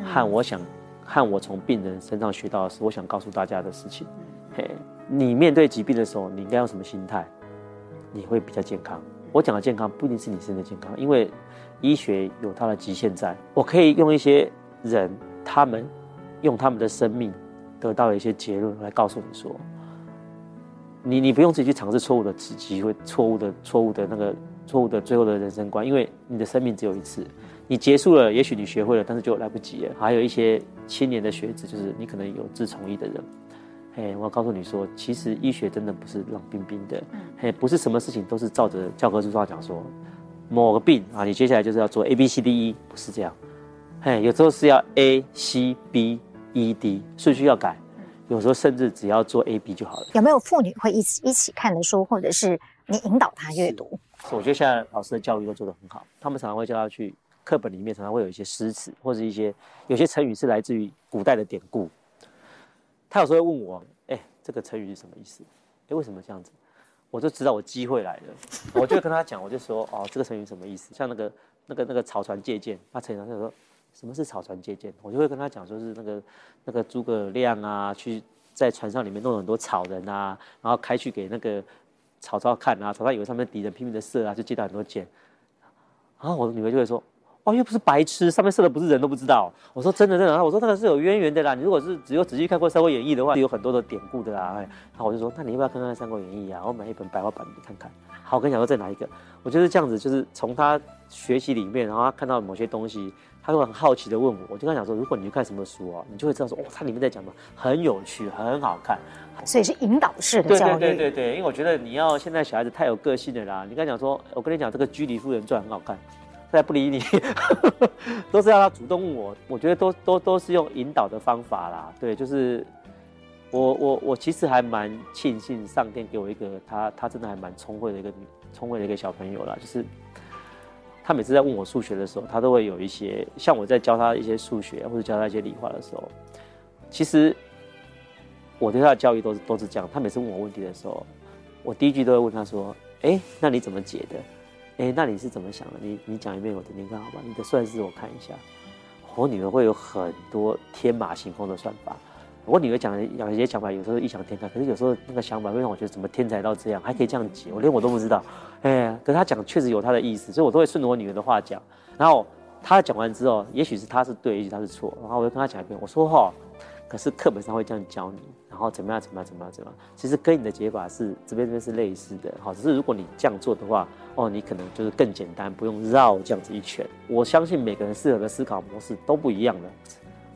和我想和我从病人身上学到的事，我想告诉大家的事情。嘿，你面对疾病的时候，你应该用什么心态？你会比较健康。我讲的健康不一定是你身体健康，因为医学有它的极限在。我可以用一些人，他们用他们的生命得到了一些结论来告诉你说。你你不用自己去尝试错误的机会，错误的错误的那个错误的最后的人生观，因为你的生命只有一次，你结束了，也许你学会了，但是就来不及了。还有一些青年的学子，就是你可能有志从医的人，嘿，我要告诉你说，其实医学真的不是冷冰冰的，嘿，不是什么事情都是照着教科书上讲说，某个病啊，你接下来就是要做 A B C D E，不是这样，嘿，有时候是要 A C B E D，顺序要改。有时候甚至只要做 A B 就好了。有没有妇女会一起一起看的书，或者是你引导她阅读？我觉得现在老师的教育都做得很好，他们常常会叫她去课本里面，常常会有一些诗词，或者一些有些成语是来自于古代的典故。他有时候会问我，哎、欸，这个成语是什么意思？哎、欸，为什么这样子？我就知道我机会来了，我就跟他讲，我就说，哦，这个成语什么意思？像那个那个那个草船借箭，他成语他就说。什么是草船借箭？我就会跟他讲，说是那个那个诸葛亮啊，去在船上里面弄很多草人啊，然后开去给那个曹操看啊，曹操以为上面敌人拼命的射啊，就借到很多箭。然后我的女儿就会说：“哦，又不是白痴，上面射的不是人都不知道。”我说：“真的真的。”我说：“那个是有渊源的啦。你如果是只有仔细看过《三国演义》的话，有很多的典故的啦。”哎然后我就说：“那你要不要看看《三国演义》啊？我买一本白话版你看看。”好，我跟你讲说再拿一个。我就是这样子，就是从他学习里面，然后他看到某些东西。他会很好奇的问我，我就跟他讲说，如果你去看什么书哦，你就会知道说，哦，它里面在讲什么，很有趣，很好看。所以是引导式的教育。对对对对，因为我觉得你要现在小孩子太有个性了啦。你跟他讲说，我跟你讲这个《居里夫人传》很好看，他不理你，都是要他主动问我。我觉得都都都是用引导的方法啦。对，就是我我我其实还蛮庆幸上天给我一个他他真的还蛮聪慧的一个聪慧的一个小朋友啦，就是。他每次在问我数学的时候，他都会有一些像我在教他一些数学或者教他一些理化的时候，其实我对他的教育都是都是这样。他每次问我问题的时候，我第一句都会问他说：“哎，那你怎么解的？哎，那你是怎么想的？你你讲一遍我听听看好吧？你的算式我看一下。”我女儿会有很多天马行空的算法。我女儿讲的讲一些想法，有时候异想天开，可是有时候那个想法会让我觉得怎么天才到这样，还可以这样解，我连我都不知道。哎，可是她讲确实有她的意思，所以我都会顺着我女儿的话讲。然后她讲完之后，也许是她是对，也许她是错，然后我就跟她讲一遍，我说哈，可是课本上会这样教你，然后怎么样怎么样怎么样怎么样，其实跟你的解法是这边这边是类似的，好，只是如果你这样做的话，哦，你可能就是更简单，不用绕这样子一圈。我相信每个人适合的思考模式都不一样的。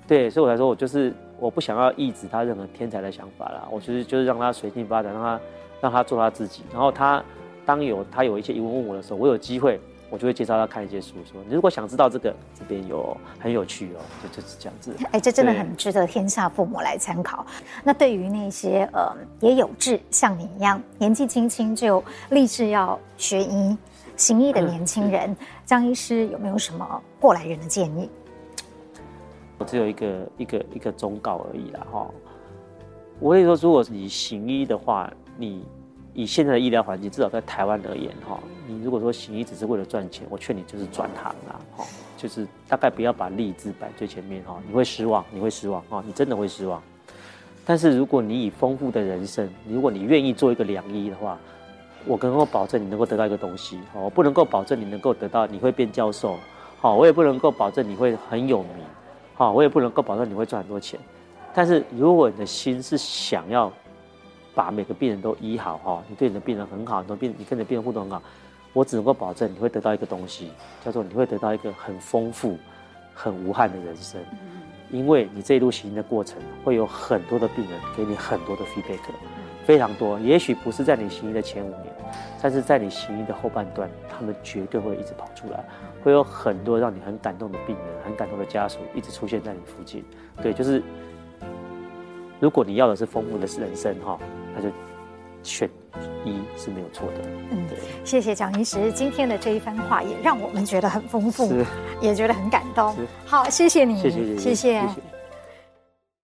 对，所以我才说，我就是我不想要抑制他任何天才的想法啦。我就是就是让他随性发展，让他让他做他自己。然后他当有他有一些疑问问我的时候，我有机会。我就会介绍他看一些书，说你如果想知道这个，这边有很有趣哦，就就是这样子。哎，这真的很值得天下父母来参考。那对于那些呃也有志像你一样年纪轻轻就立志要学医行医的年轻人，张医师有没有什么过来人的建议？我只有一个一个一个忠告而已啦，哈。我跟你说，如果你行医的话，你。以现在的医疗环境，至少在台湾而言，哈，你如果说行医只是为了赚钱，我劝你就是转行啦，哈，就是大概不要把利字摆最前面，哈，你会失望，你会失望，哈，你真的会失望。但是如果你以丰富的人生，如果你愿意做一个良医的话，我能够保证你能够得到一个东西，哈，我不能够保证你能够得到你会变教授，好，我也不能够保证你会很有名，好，我也不能够保证你会赚很多钱。但是如果你的心是想要。把每个病人都医好哈，你对你的病人很好，你病你跟你的病人互动很好，我只能够保证你会得到一个东西，叫做你会得到一个很丰富、很无憾的人生，因为你这一路行医的过程会有很多的病人给你很多的 feedback，非常多。也许不是在你行医的前五年，但是在你行医的后半段，他们绝对会一直跑出来，会有很多让你很感动的病人、很感动的家属一直出现在你附近。对，就是如果你要的是丰富的人生哈。那就选一是没有错的。嗯，对，谢谢蒋医师今天的这一番话，也让我们觉得很丰富，也觉得很感动。好，谢谢你，谢谢。谢谢。